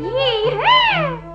你。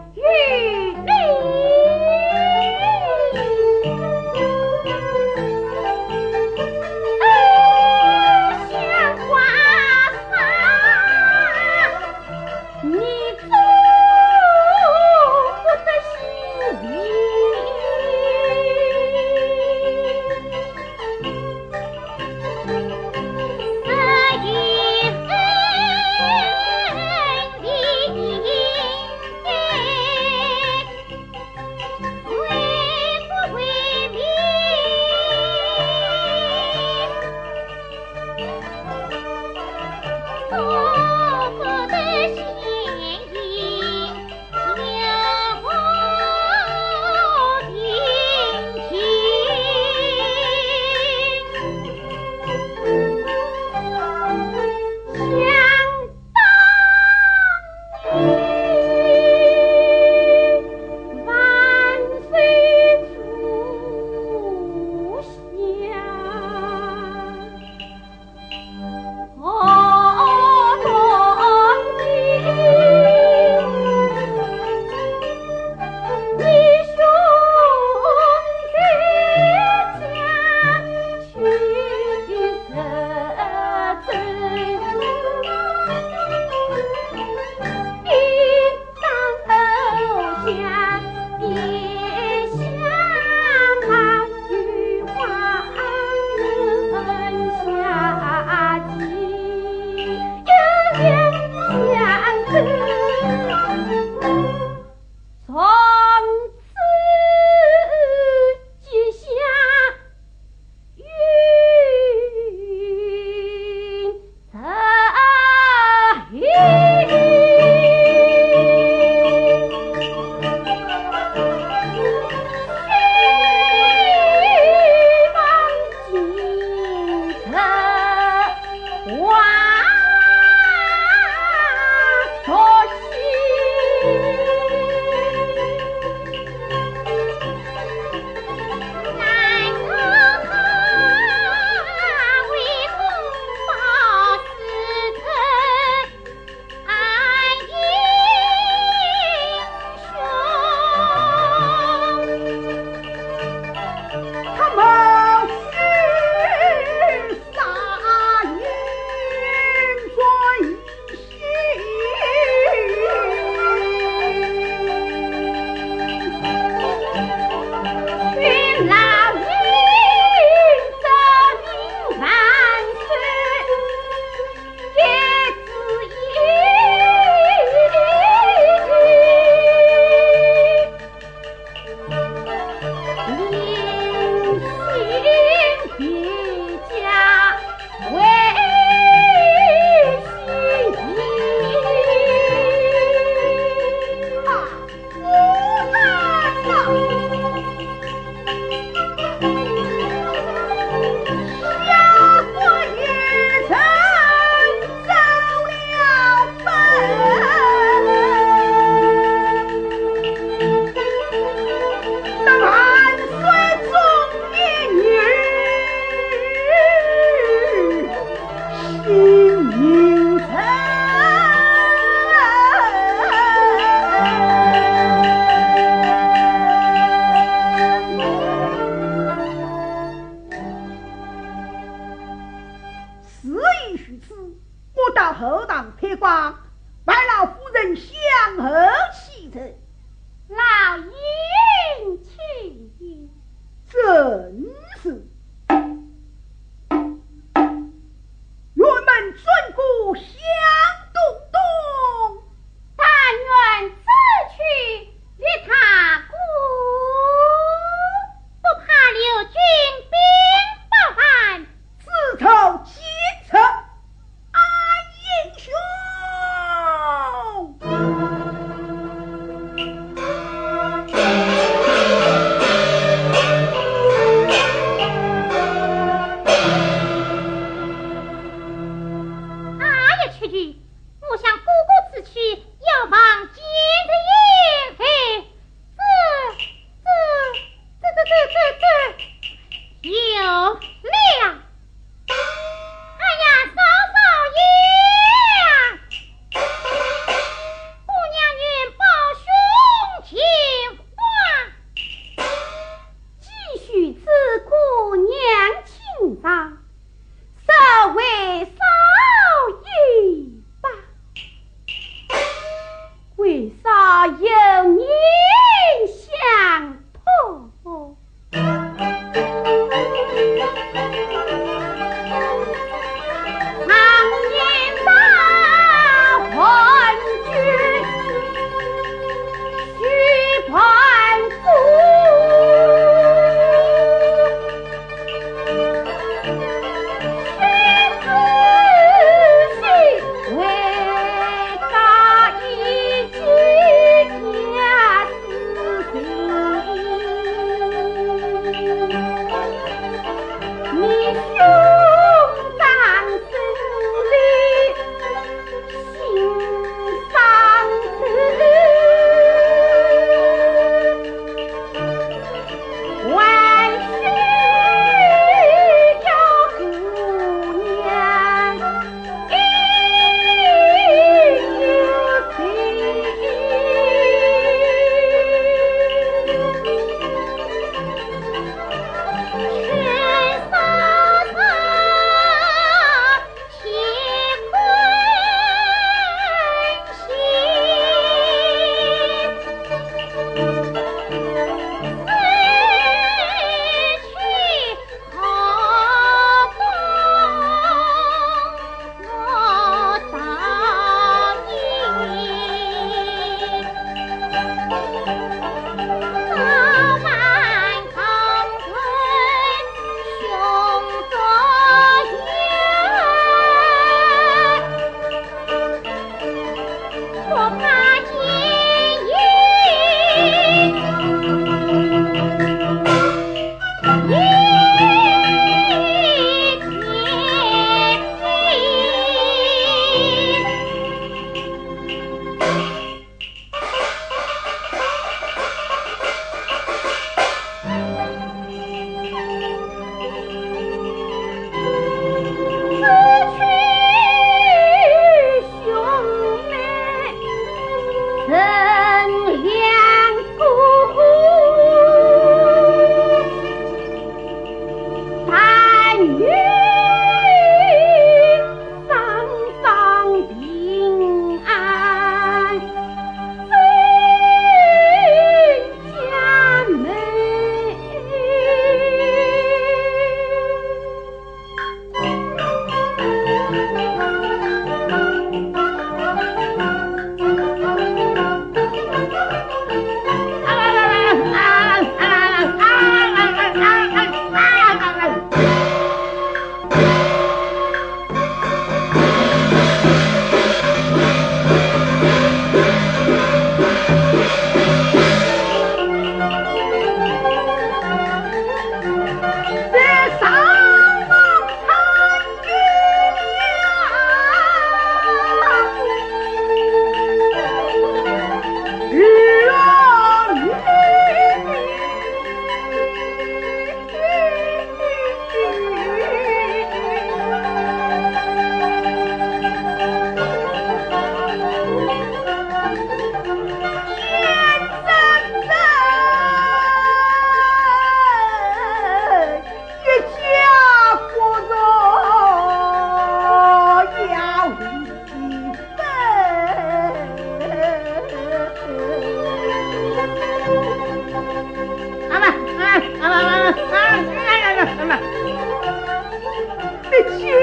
it's you!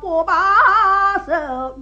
不把手